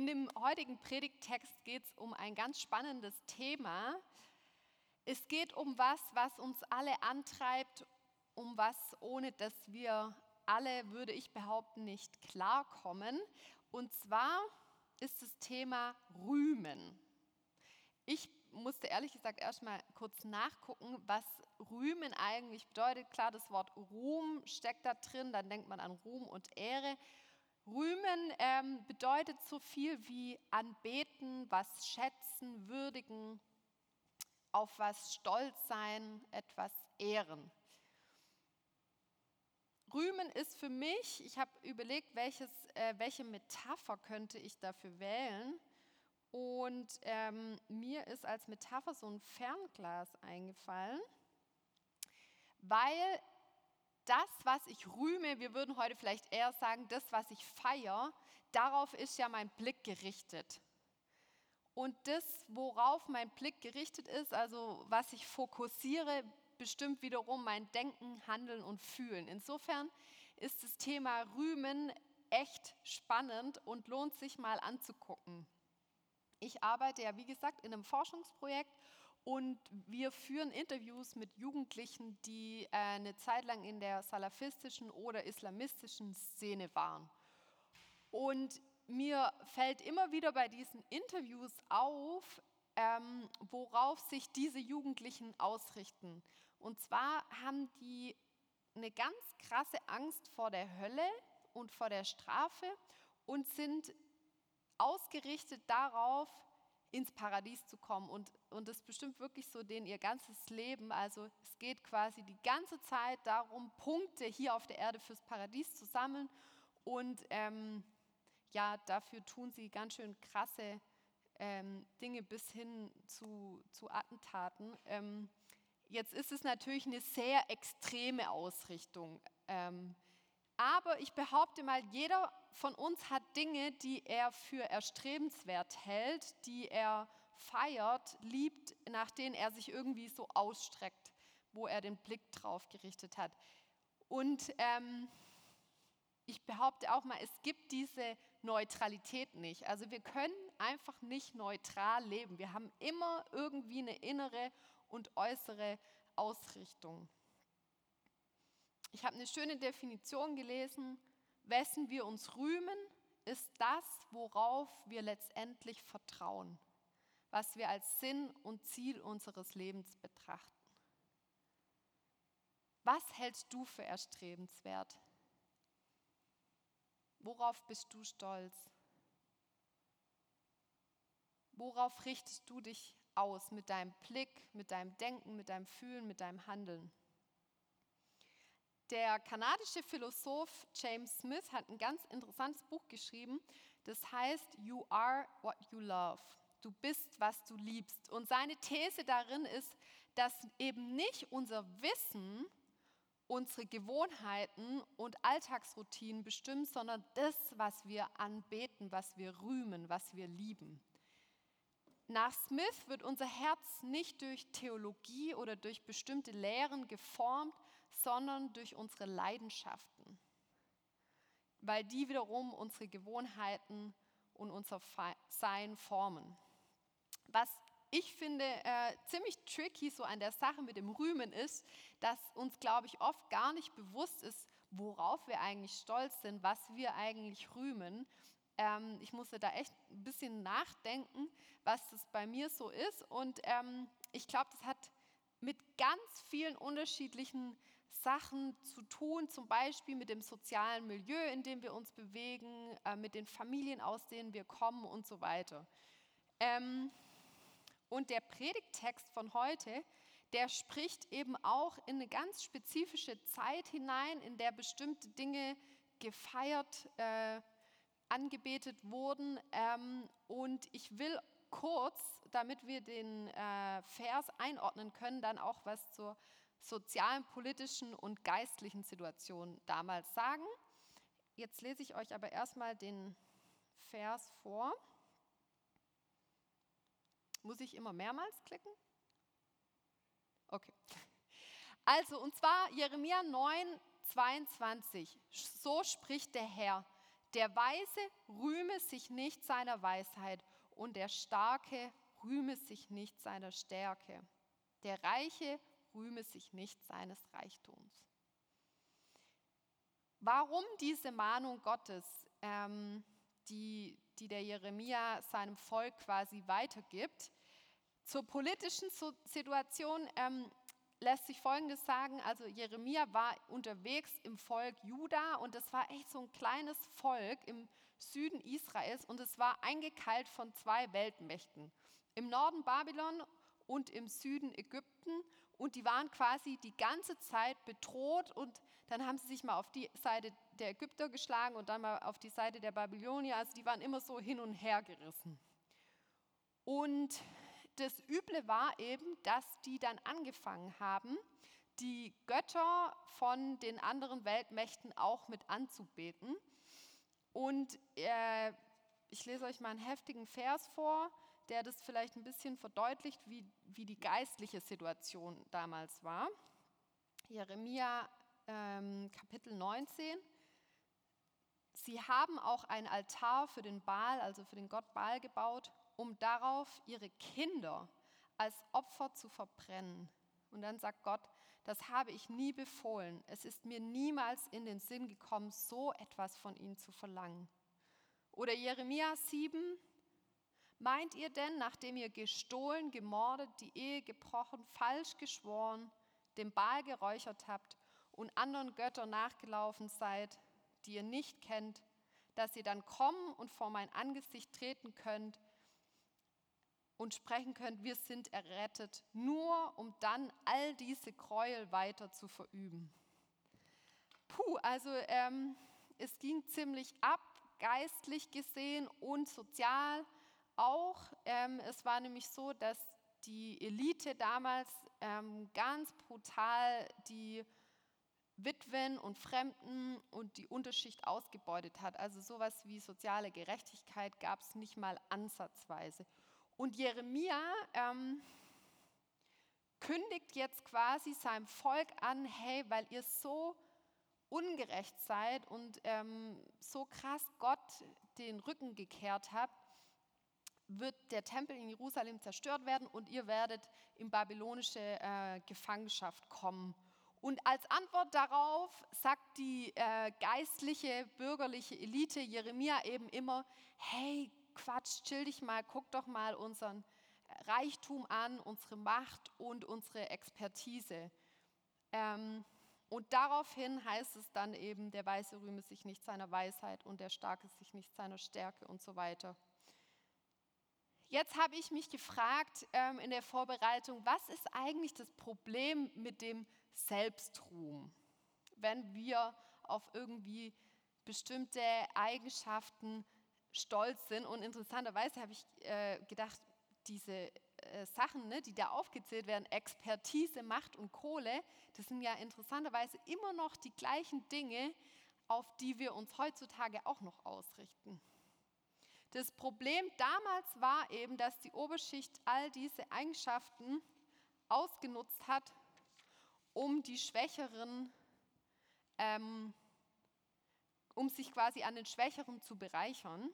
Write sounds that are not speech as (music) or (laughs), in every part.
In dem heutigen Predigttext geht es um ein ganz spannendes Thema. Es geht um was, was uns alle antreibt, um was, ohne dass wir alle, würde ich behaupten, nicht klarkommen. Und zwar ist das Thema Rühmen. Ich musste ehrlich gesagt erstmal kurz nachgucken, was Rühmen eigentlich bedeutet. Klar, das Wort Ruhm steckt da drin, dann denkt man an Ruhm und Ehre. Rühmen ähm, bedeutet so viel wie anbeten, was schätzen, würdigen, auf was stolz sein, etwas ehren. Rühmen ist für mich, ich habe überlegt, welches, äh, welche Metapher könnte ich dafür wählen. Und ähm, mir ist als Metapher so ein Fernglas eingefallen, weil das, was ich rühme, wir würden heute vielleicht eher sagen, das, was ich feiere, darauf ist ja mein Blick gerichtet. Und das, worauf mein Blick gerichtet ist, also was ich fokussiere, bestimmt wiederum mein Denken, Handeln und Fühlen. Insofern ist das Thema Rühmen echt spannend und lohnt sich mal anzugucken. Ich arbeite ja, wie gesagt, in einem Forschungsprojekt und wir führen Interviews mit Jugendlichen, die äh, eine Zeit lang in der salafistischen oder islamistischen Szene waren. Und mir fällt immer wieder bei diesen Interviews auf, ähm, worauf sich diese Jugendlichen ausrichten. Und zwar haben die eine ganz krasse Angst vor der Hölle und vor der Strafe und sind ausgerichtet darauf, ins Paradies zu kommen. Und, und das bestimmt wirklich so denen ihr ganzes Leben. Also es geht quasi die ganze Zeit darum, Punkte hier auf der Erde fürs Paradies zu sammeln. Und ähm, ja, dafür tun sie ganz schön krasse ähm, Dinge bis hin zu, zu Attentaten. Ähm, jetzt ist es natürlich eine sehr extreme Ausrichtung. Aber ich behaupte mal, jeder von uns hat Dinge, die er für erstrebenswert hält, die er feiert, liebt, nach denen er sich irgendwie so ausstreckt, wo er den Blick drauf gerichtet hat. Und ähm, ich behaupte auch mal, es gibt diese Neutralität nicht. Also wir können einfach nicht neutral leben. Wir haben immer irgendwie eine innere und äußere Ausrichtung. Ich habe eine schöne Definition gelesen. Wessen wir uns rühmen, ist das, worauf wir letztendlich vertrauen, was wir als Sinn und Ziel unseres Lebens betrachten. Was hältst du für erstrebenswert? Worauf bist du stolz? Worauf richtest du dich aus mit deinem Blick, mit deinem Denken, mit deinem Fühlen, mit deinem Handeln? Der kanadische Philosoph James Smith hat ein ganz interessantes Buch geschrieben, das heißt You are what you love. Du bist, was du liebst. Und seine These darin ist, dass eben nicht unser Wissen unsere Gewohnheiten und Alltagsroutinen bestimmt, sondern das, was wir anbeten, was wir rühmen, was wir lieben. Nach Smith wird unser Herz nicht durch Theologie oder durch bestimmte Lehren geformt, sondern durch unsere Leidenschaften, weil die wiederum unsere Gewohnheiten und unser Sein formen. Was ich finde äh, ziemlich tricky so an der Sache mit dem Rühmen ist, dass uns, glaube ich, oft gar nicht bewusst ist, worauf wir eigentlich stolz sind, was wir eigentlich rühmen. Ähm, ich musste da echt ein bisschen nachdenken, was das bei mir so ist. Und ähm, ich glaube, das hat mit ganz vielen unterschiedlichen Sachen zu tun, zum Beispiel mit dem sozialen Milieu, in dem wir uns bewegen, äh, mit den Familien, aus denen wir kommen und so weiter. Ähm, und der Predigttext von heute, der spricht eben auch in eine ganz spezifische Zeit hinein, in der bestimmte Dinge gefeiert äh, angebetet wurden. Ähm, und ich will kurz, damit wir den äh, Vers einordnen können, dann auch was zur sozialen, politischen und geistlichen Situation damals sagen. Jetzt lese ich euch aber erstmal den Vers vor. Muss ich immer mehrmals klicken? Okay. Also, und zwar Jeremia 9, 22. So spricht der Herr Der Weise rühme sich nicht seiner Weisheit und der Starke rühme sich nicht seiner Stärke. Der Reiche rühme sich nicht seines Reichtums. Warum diese Mahnung Gottes, ähm, die, die der Jeremia seinem Volk quasi weitergibt? Zur politischen Situation ähm, lässt sich Folgendes sagen. Also Jeremia war unterwegs im Volk Juda und das war echt so ein kleines Volk im Süden Israels und es war eingekeilt von zwei Weltmächten. Im Norden Babylon und im Süden Ägypten und die waren quasi die ganze Zeit bedroht und dann haben sie sich mal auf die Seite der Ägypter geschlagen und dann mal auf die Seite der Babylonier. Also die waren immer so hin und her gerissen. Und das Üble war eben, dass die dann angefangen haben, die Götter von den anderen Weltmächten auch mit anzubeten. Und äh, ich lese euch mal einen heftigen Vers vor, der das vielleicht ein bisschen verdeutlicht, wie, wie die geistliche Situation damals war. Jeremia ähm, Kapitel 19. Sie haben auch ein Altar für den Baal, also für den Gott Baal gebaut, um darauf ihre Kinder als Opfer zu verbrennen. Und dann sagt Gott, das habe ich nie befohlen. Es ist mir niemals in den Sinn gekommen, so etwas von ihnen zu verlangen. Oder Jeremia 7, meint ihr denn, nachdem ihr gestohlen, gemordet, die Ehe gebrochen, falsch geschworen, dem Baal geräuchert habt und anderen Göttern nachgelaufen seid, die ihr nicht kennt, dass ihr dann kommen und vor mein Angesicht treten könnt und sprechen könnt, wir sind errettet, nur um dann all diese Gräuel weiter zu verüben. Puh, also ähm, es ging ziemlich ab, geistlich gesehen und sozial auch. Ähm, es war nämlich so, dass die Elite damals ähm, ganz brutal die Witwen und Fremden und die Unterschicht ausgebeutet hat. Also sowas wie soziale Gerechtigkeit gab es nicht mal ansatzweise. Und Jeremia ähm, kündigt jetzt quasi seinem Volk an, hey, weil ihr so ungerecht seid und ähm, so krass Gott den Rücken gekehrt habt, wird der Tempel in Jerusalem zerstört werden und ihr werdet in babylonische äh, Gefangenschaft kommen. Und als Antwort darauf sagt die äh, geistliche, bürgerliche Elite Jeremia eben immer, hey, Quatsch, chill dich mal, guck doch mal unseren Reichtum an, unsere Macht und unsere Expertise. Ähm, und daraufhin heißt es dann eben, der Weise rühme sich nicht seiner Weisheit und der Starke sich nicht seiner Stärke und so weiter. Jetzt habe ich mich gefragt ähm, in der Vorbereitung, was ist eigentlich das Problem mit dem Selbstruhm, wenn wir auf irgendwie bestimmte Eigenschaften stolz sind. Und interessanterweise habe ich äh, gedacht, diese äh, Sachen, ne, die da aufgezählt werden, Expertise, Macht und Kohle, das sind ja interessanterweise immer noch die gleichen Dinge, auf die wir uns heutzutage auch noch ausrichten. Das Problem damals war eben, dass die Oberschicht all diese Eigenschaften ausgenutzt hat, um die Schwächeren, ähm, um sich quasi an den Schwächeren zu bereichern.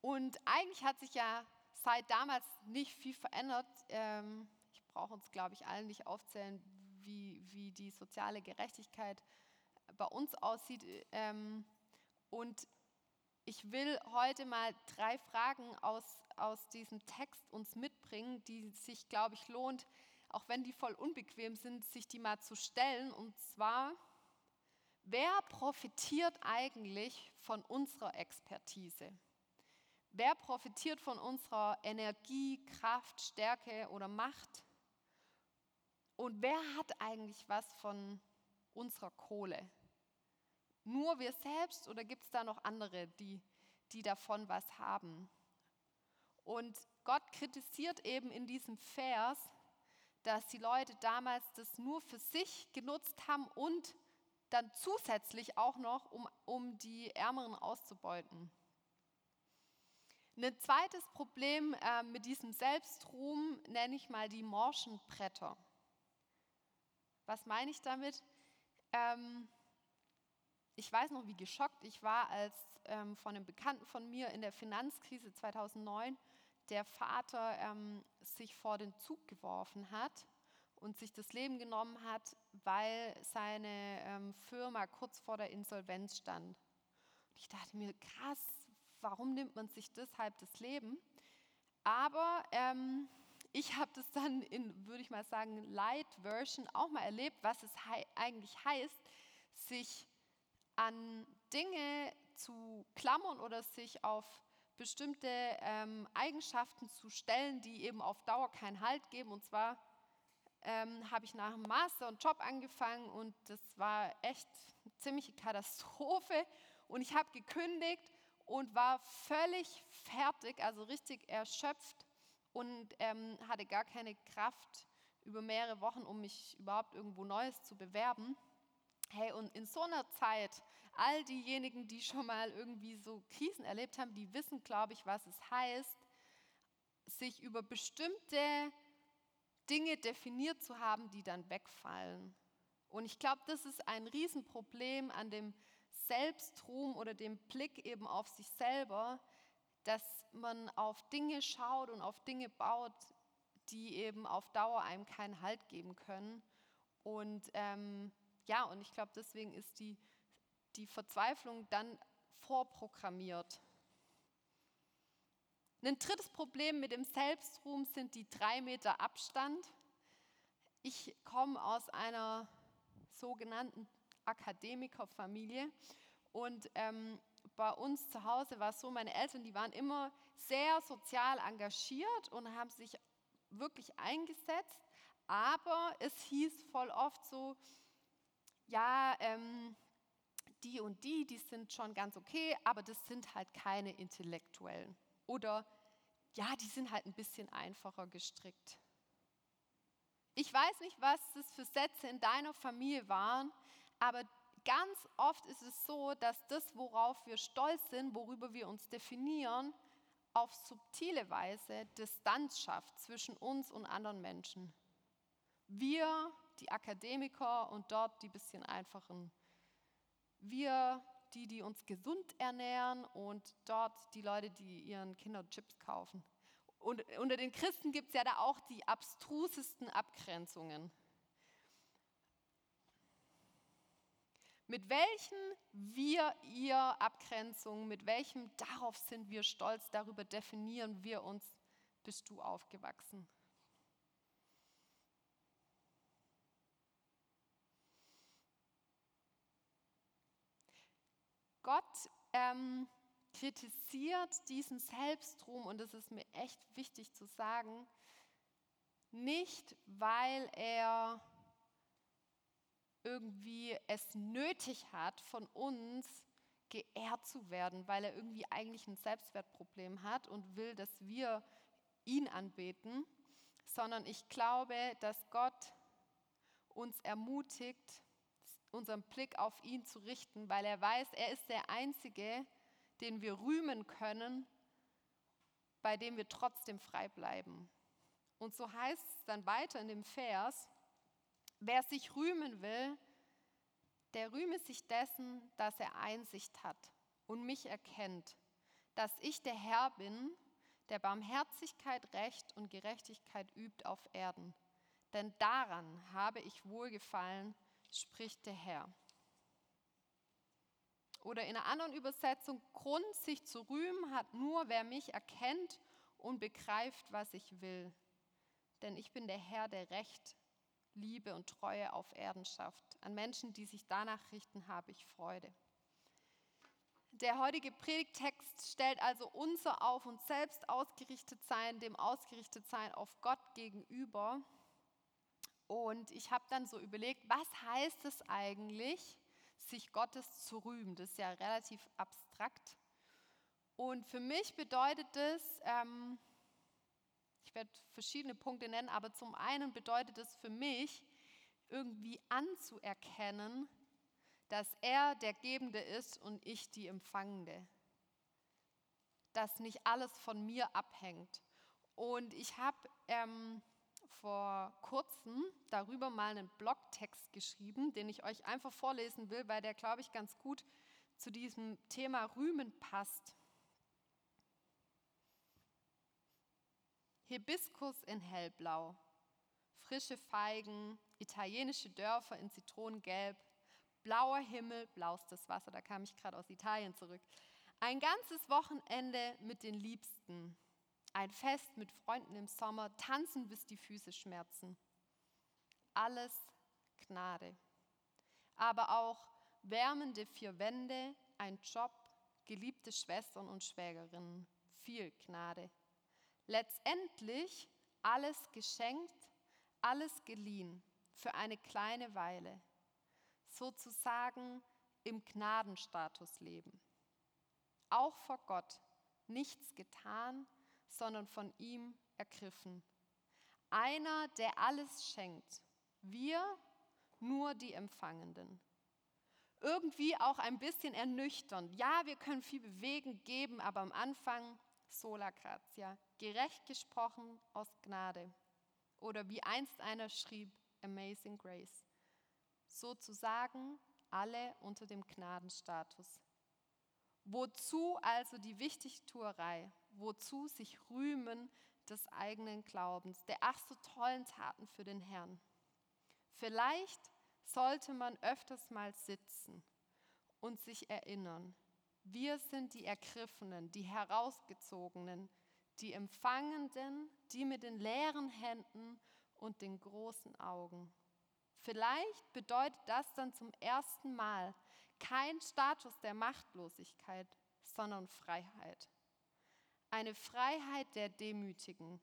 Und eigentlich hat sich ja seit damals nicht viel verändert. Ähm, ich brauche uns, glaube ich, allen nicht aufzählen, wie, wie die soziale Gerechtigkeit bei uns aussieht. Ähm, und ich will heute mal drei Fragen aus, aus diesem Text uns mitbringen, die sich, glaube ich, lohnt, auch wenn die voll unbequem sind, sich die mal zu stellen. Und zwar, wer profitiert eigentlich von unserer Expertise? Wer profitiert von unserer Energie, Kraft, Stärke oder Macht? Und wer hat eigentlich was von unserer Kohle? Nur wir selbst oder gibt es da noch andere, die, die davon was haben? Und Gott kritisiert eben in diesem Vers, dass die Leute damals das nur für sich genutzt haben und dann zusätzlich auch noch, um, um die Ärmeren auszubeuten. Ein zweites Problem äh, mit diesem Selbstruhm nenne ich mal die morschen Bretter. Was meine ich damit? Ähm, ich weiß noch, wie geschockt ich war, als ähm, von einem Bekannten von mir in der Finanzkrise 2009 der Vater ähm, sich vor den Zug geworfen hat und sich das Leben genommen hat, weil seine ähm, Firma kurz vor der Insolvenz stand. Und ich dachte mir, krass, warum nimmt man sich deshalb das Leben? Aber ähm, ich habe das dann in, würde ich mal sagen, Light Version auch mal erlebt, was es he eigentlich heißt, sich an Dinge zu klammern oder sich auf bestimmte ähm, Eigenschaften zu stellen, die eben auf Dauer keinen Halt geben. Und zwar ähm, habe ich nach dem Master einen Job angefangen und das war echt eine ziemliche Katastrophe. Und ich habe gekündigt und war völlig fertig, also richtig erschöpft und ähm, hatte gar keine Kraft über mehrere Wochen, um mich überhaupt irgendwo Neues zu bewerben. Hey, und in so einer Zeit, all diejenigen, die schon mal irgendwie so Krisen erlebt haben, die wissen, glaube ich, was es heißt, sich über bestimmte Dinge definiert zu haben, die dann wegfallen. Und ich glaube, das ist ein Riesenproblem an dem Selbstruhm oder dem Blick eben auf sich selber, dass man auf Dinge schaut und auf Dinge baut, die eben auf Dauer einem keinen Halt geben können. Und ähm, ja, und ich glaube, deswegen ist die, die Verzweiflung dann vorprogrammiert. Ein drittes Problem mit dem Selbstruhm sind die drei Meter Abstand. Ich komme aus einer sogenannten Akademikerfamilie und ähm, bei uns zu Hause war es so, meine Eltern, die waren immer sehr sozial engagiert und haben sich wirklich eingesetzt, aber es hieß voll oft so, ja, ähm, die und die, die sind schon ganz okay, aber das sind halt keine Intellektuellen. Oder ja, die sind halt ein bisschen einfacher gestrickt. Ich weiß nicht, was das für Sätze in deiner Familie waren, aber ganz oft ist es so, dass das, worauf wir stolz sind, worüber wir uns definieren, auf subtile Weise Distanz schafft zwischen uns und anderen Menschen. Wir, die Akademiker und dort die bisschen einfachen. Wir, die, die uns gesund ernähren und dort die Leute, die ihren Kindern Chips kaufen. Und unter den Christen gibt es ja da auch die abstrusesten Abgrenzungen. Mit welchen wir, ihr Abgrenzungen, mit welchem darauf sind wir stolz, darüber definieren wir uns, bist du aufgewachsen. Gott ähm, kritisiert diesen Selbstruhm, und das ist mir echt wichtig zu sagen, nicht weil er irgendwie es nötig hat, von uns geehrt zu werden, weil er irgendwie eigentlich ein Selbstwertproblem hat und will, dass wir ihn anbeten, sondern ich glaube, dass Gott uns ermutigt, unseren Blick auf ihn zu richten, weil er weiß, er ist der Einzige, den wir rühmen können, bei dem wir trotzdem frei bleiben. Und so heißt es dann weiter in dem Vers, Wer sich rühmen will, der rühme sich dessen, dass er Einsicht hat und mich erkennt, dass ich der Herr bin, der Barmherzigkeit, Recht und Gerechtigkeit übt auf Erden. Denn daran habe ich wohlgefallen, spricht der Herr. Oder in einer anderen Übersetzung, Grund sich zu rühmen hat nur, wer mich erkennt und begreift, was ich will. Denn ich bin der Herr, der Recht Liebe und Treue auf Erden schafft. An Menschen, die sich danach richten, habe ich Freude. Der heutige Predigtext stellt also unser auf uns selbst ausgerichtet sein, dem ausgerichtet sein auf Gott gegenüber. Und ich habe dann so überlegt, was heißt es eigentlich, sich Gottes zu rühmen? Das ist ja relativ abstrakt. Und für mich bedeutet es, ähm, ich werde verschiedene Punkte nennen, aber zum einen bedeutet es für mich, irgendwie anzuerkennen, dass er der Gebende ist und ich die Empfangende. Dass nicht alles von mir abhängt. Und ich habe ähm, vor kurzem darüber mal einen Blogtext geschrieben, den ich euch einfach vorlesen will, weil der, glaube ich, ganz gut zu diesem Thema Rühmen passt. Hibiskus in hellblau, frische Feigen, italienische Dörfer in Zitronengelb, blauer Himmel, blaustes Wasser, da kam ich gerade aus Italien zurück. Ein ganzes Wochenende mit den Liebsten, ein Fest mit Freunden im Sommer, tanzen bis die Füße schmerzen. Alles Gnade. Aber auch wärmende vier Wände, ein Job, geliebte Schwestern und Schwägerinnen. Viel Gnade. Letztendlich alles geschenkt, alles geliehen für eine kleine Weile. Sozusagen im Gnadenstatus leben. Auch vor Gott nichts getan, sondern von ihm ergriffen. Einer, der alles schenkt. Wir nur die Empfangenden. Irgendwie auch ein bisschen ernüchternd. Ja, wir können viel bewegen, geben, aber am Anfang sola gratia, gerecht gesprochen aus Gnade. Oder wie einst einer schrieb, Amazing Grace. Sozusagen alle unter dem Gnadenstatus. Wozu also die Wichtigtuerei? Wozu sich rühmen des eigenen Glaubens, der ach so tollen Taten für den Herrn. Vielleicht sollte man öfters mal sitzen und sich erinnern, wir sind die Ergriffenen, die Herausgezogenen, die Empfangenden, die mit den leeren Händen und den großen Augen. Vielleicht bedeutet das dann zum ersten Mal kein Status der Machtlosigkeit, sondern Freiheit. Eine Freiheit der Demütigen,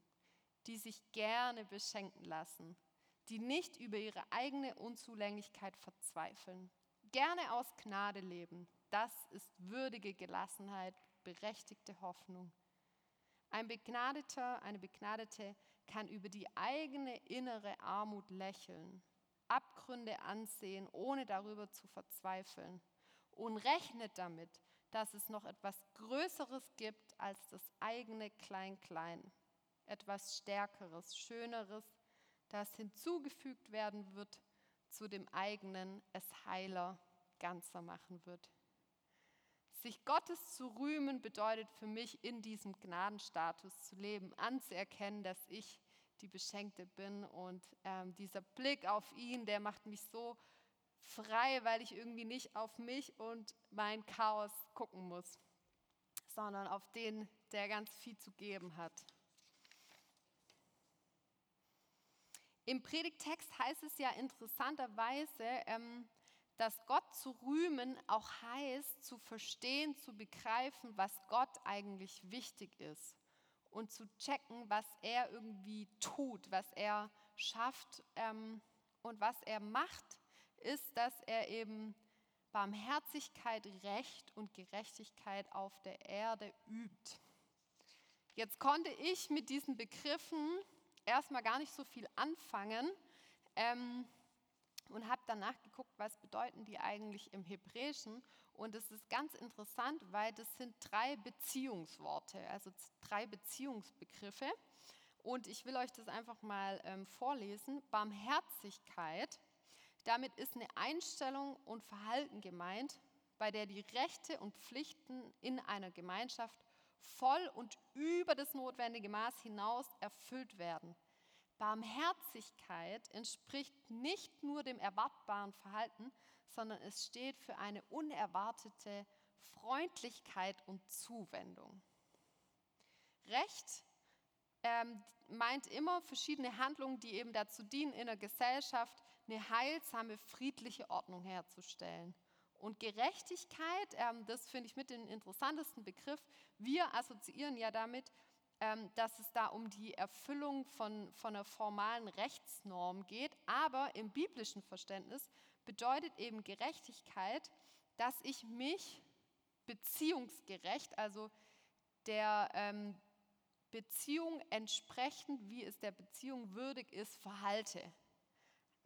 die sich gerne beschenken lassen, die nicht über ihre eigene Unzulänglichkeit verzweifeln, gerne aus Gnade leben. Das ist würdige Gelassenheit, berechtigte Hoffnung. Ein Begnadeter, eine Begnadete kann über die eigene innere Armut lächeln, Abgründe ansehen, ohne darüber zu verzweifeln und rechnet damit, dass es noch etwas Größeres gibt als das eigene Klein-Klein, etwas Stärkeres, Schöneres, das hinzugefügt werden wird zu dem eigenen, es heiler, ganzer machen wird. Sich Gottes zu rühmen bedeutet für mich, in diesem Gnadenstatus zu leben, anzuerkennen, dass ich die Beschenkte bin. Und ähm, dieser Blick auf ihn, der macht mich so frei, weil ich irgendwie nicht auf mich und mein Chaos gucken muss, sondern auf den, der ganz viel zu geben hat. Im Predigtext heißt es ja interessanterweise, ähm, dass Gott zu rühmen auch heißt, zu verstehen, zu begreifen, was Gott eigentlich wichtig ist und zu checken, was er irgendwie tut, was er schafft ähm, und was er macht ist, dass er eben Barmherzigkeit, Recht und Gerechtigkeit auf der Erde übt. Jetzt konnte ich mit diesen Begriffen erstmal gar nicht so viel anfangen ähm, und habe danach geguckt, was bedeuten die eigentlich im Hebräischen. Und es ist ganz interessant, weil das sind drei Beziehungsworte, also drei Beziehungsbegriffe. Und ich will euch das einfach mal ähm, vorlesen. Barmherzigkeit damit ist eine Einstellung und Verhalten gemeint, bei der die Rechte und Pflichten in einer Gemeinschaft voll und über das notwendige Maß hinaus erfüllt werden. Barmherzigkeit entspricht nicht nur dem erwartbaren Verhalten, sondern es steht für eine unerwartete Freundlichkeit und Zuwendung. Recht ähm, meint immer verschiedene Handlungen, die eben dazu dienen, in der Gesellschaft eine heilsame, friedliche Ordnung herzustellen. Und Gerechtigkeit, ähm, das finde ich mit den interessantesten Begriff. Wir assoziieren ja damit, ähm, dass es da um die Erfüllung von, von einer formalen Rechtsnorm geht. Aber im biblischen Verständnis bedeutet eben Gerechtigkeit, dass ich mich beziehungsgerecht, also der ähm, Beziehung entsprechend, wie es der Beziehung würdig ist, verhalte.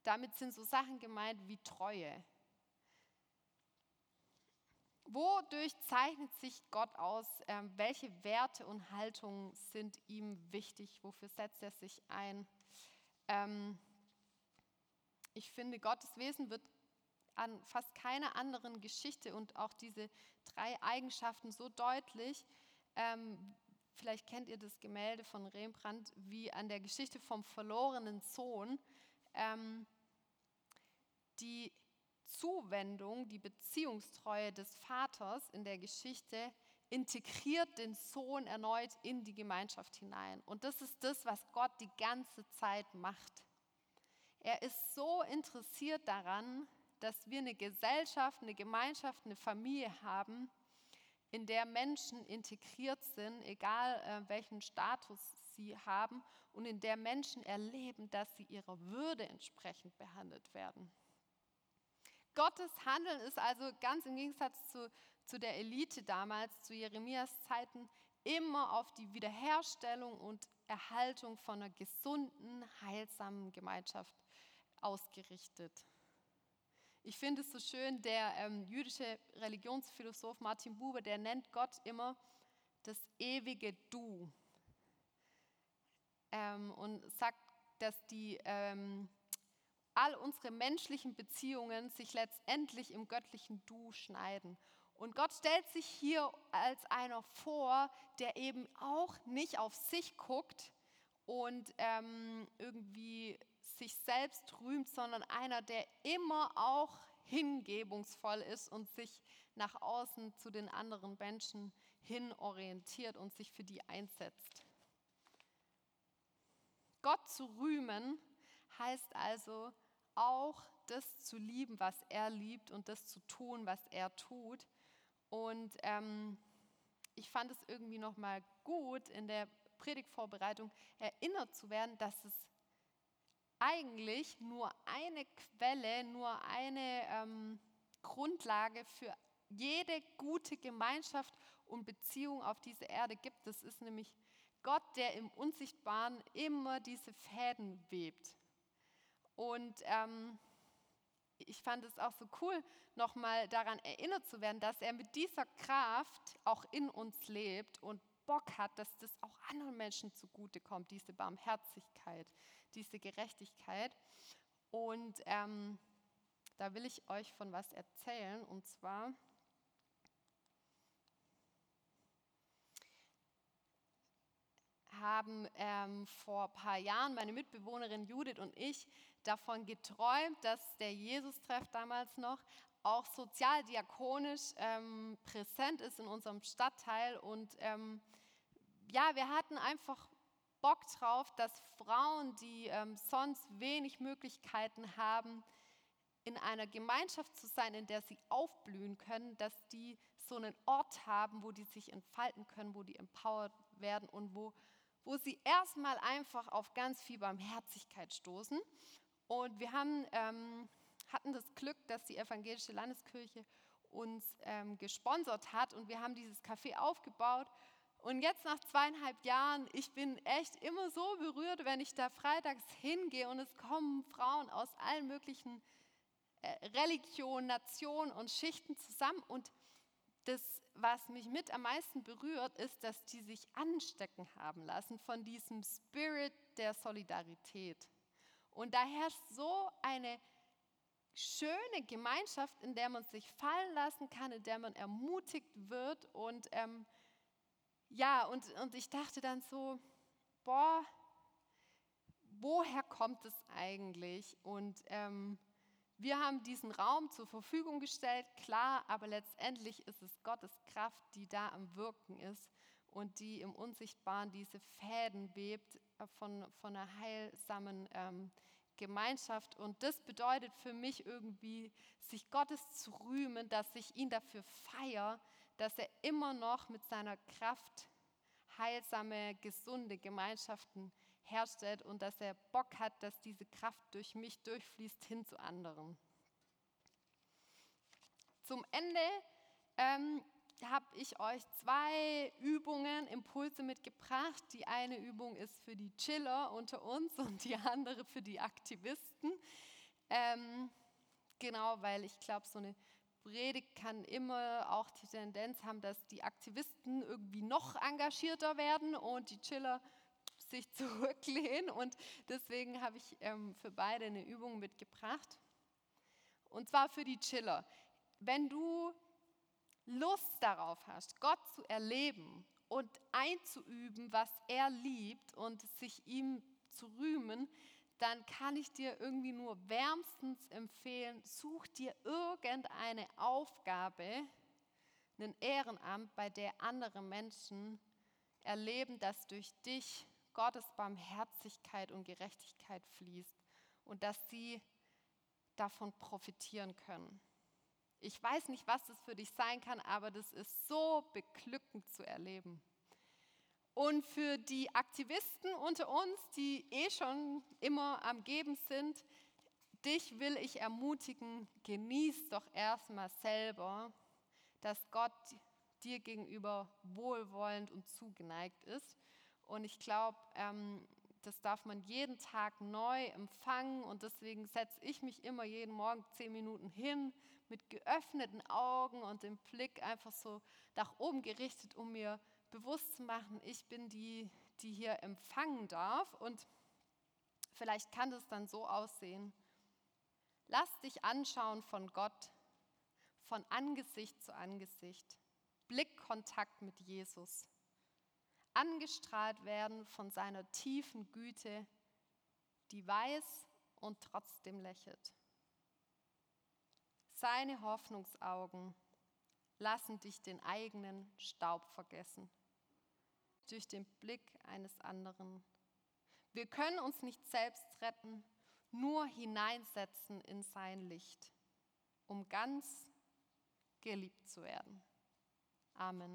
Damit sind so Sachen gemeint wie Treue. Wodurch zeichnet sich Gott aus? Ähm, welche Werte und Haltungen sind ihm wichtig? Wofür setzt er sich ein? Ähm, ich finde, Gottes Wesen wird an fast keiner anderen Geschichte und auch diese drei Eigenschaften so deutlich. Ähm, vielleicht kennt ihr das Gemälde von Rembrandt wie an der Geschichte vom verlorenen Sohn. Die Zuwendung, die Beziehungstreue des Vaters in der Geschichte integriert den Sohn erneut in die Gemeinschaft hinein. Und das ist das, was Gott die ganze Zeit macht. Er ist so interessiert daran, dass wir eine Gesellschaft, eine Gemeinschaft, eine Familie haben, in der Menschen integriert sind, egal äh, welchen Status sie haben, und in der Menschen erleben, dass sie ihrer Würde entsprechend behandelt werden. Gottes Handeln ist also ganz im Gegensatz zu, zu der Elite damals, zu Jeremias Zeiten, immer auf die Wiederherstellung und Erhaltung von einer gesunden, heilsamen Gemeinschaft ausgerichtet. Ich finde es so schön, der ähm, jüdische Religionsphilosoph Martin Buber, der nennt Gott immer das ewige Du ähm, und sagt, dass die, ähm, all unsere menschlichen Beziehungen sich letztendlich im göttlichen Du schneiden. Und Gott stellt sich hier als einer vor, der eben auch nicht auf sich guckt und ähm, irgendwie sich selbst rühmt, sondern einer, der immer auch hingebungsvoll ist und sich nach außen zu den anderen Menschen hin orientiert und sich für die einsetzt. Gott zu rühmen heißt also auch das zu lieben, was er liebt und das zu tun, was er tut. Und ähm, ich fand es irgendwie noch mal gut in der Predigtvorbereitung erinnert zu werden, dass es eigentlich nur eine Quelle, nur eine ähm, Grundlage für jede gute Gemeinschaft und Beziehung auf dieser Erde gibt. Das ist nämlich Gott, der im Unsichtbaren immer diese Fäden webt. Und ähm, ich fand es auch so cool, nochmal daran erinnert zu werden, dass er mit dieser Kraft auch in uns lebt und Bock hat, dass das auch anderen Menschen zugutekommt, diese Barmherzigkeit, diese Gerechtigkeit. Und ähm, da will ich euch von was erzählen. Und zwar haben ähm, vor ein paar Jahren meine Mitbewohnerin Judith und ich davon geträumt, dass der Jesus-Treff damals noch auch sozialdiakonisch ähm, präsent ist in unserem Stadtteil. Und ähm, ja, wir hatten einfach Bock drauf, dass Frauen, die ähm, sonst wenig Möglichkeiten haben, in einer Gemeinschaft zu sein, in der sie aufblühen können, dass die so einen Ort haben, wo die sich entfalten können, wo die empowered werden und wo, wo sie erstmal einfach auf ganz viel Barmherzigkeit stoßen. Und wir haben, ähm, hatten das Glück, dass die evangelische Landeskirche uns ähm, gesponsert hat und wir haben dieses Café aufgebaut und jetzt nach zweieinhalb Jahren, ich bin echt immer so berührt, wenn ich da freitags hingehe und es kommen Frauen aus allen möglichen äh, Religionen, Nationen und Schichten zusammen. Und das, was mich mit am meisten berührt, ist, dass die sich anstecken haben lassen von diesem Spirit der Solidarität. Und da herrscht so eine schöne Gemeinschaft, in der man sich fallen lassen kann, in der man ermutigt wird und ähm, ja, und, und ich dachte dann so, boah, woher kommt es eigentlich? Und ähm, wir haben diesen Raum zur Verfügung gestellt, klar, aber letztendlich ist es Gottes Kraft, die da am Wirken ist und die im Unsichtbaren diese Fäden webt von, von einer heilsamen ähm, Gemeinschaft. Und das bedeutet für mich irgendwie, sich Gottes zu rühmen, dass ich ihn dafür feiere, dass er immer noch mit seiner Kraft heilsame, gesunde Gemeinschaften herstellt und dass er Bock hat, dass diese Kraft durch mich durchfließt hin zu anderen. Zum Ende ähm, habe ich euch zwei Übungen, Impulse mitgebracht. Die eine Übung ist für die Chiller unter uns (laughs) und die andere für die Aktivisten. Ähm, genau, weil ich glaube, so eine Predigt kann immer auch die Tendenz haben, dass die Aktivisten irgendwie noch engagierter werden und die Chiller sich (laughs) zurücklehnen und deswegen habe ich ähm, für beide eine Übung mitgebracht. Und zwar für die Chiller. Wenn du Lust darauf hast, Gott zu erleben und einzuüben, was er liebt und sich ihm zu rühmen, dann kann ich dir irgendwie nur wärmstens empfehlen, such dir irgendeine Aufgabe, ein Ehrenamt, bei der andere Menschen erleben, dass durch dich Gottes Barmherzigkeit und Gerechtigkeit fließt und dass sie davon profitieren können. Ich weiß nicht, was das für dich sein kann, aber das ist so beglückend zu erleben. Und für die Aktivisten unter uns, die eh schon immer am Geben sind, dich will ich ermutigen, genieß doch erstmal selber, dass Gott dir gegenüber wohlwollend und zugeneigt ist. Und ich glaube, ähm, das darf man jeden Tag neu empfangen und deswegen setze ich mich immer jeden Morgen zehn Minuten hin mit geöffneten Augen und dem Blick einfach so nach oben gerichtet, um mir bewusst zu machen, ich bin die, die hier empfangen darf. Und vielleicht kann das dann so aussehen. Lass dich anschauen von Gott, von Angesicht zu Angesicht. Blickkontakt mit Jesus. Angestrahlt werden von seiner tiefen Güte, die weiß und trotzdem lächelt. Seine Hoffnungsaugen lassen dich den eigenen Staub vergessen durch den Blick eines anderen. Wir können uns nicht selbst retten, nur hineinsetzen in sein Licht, um ganz geliebt zu werden. Amen.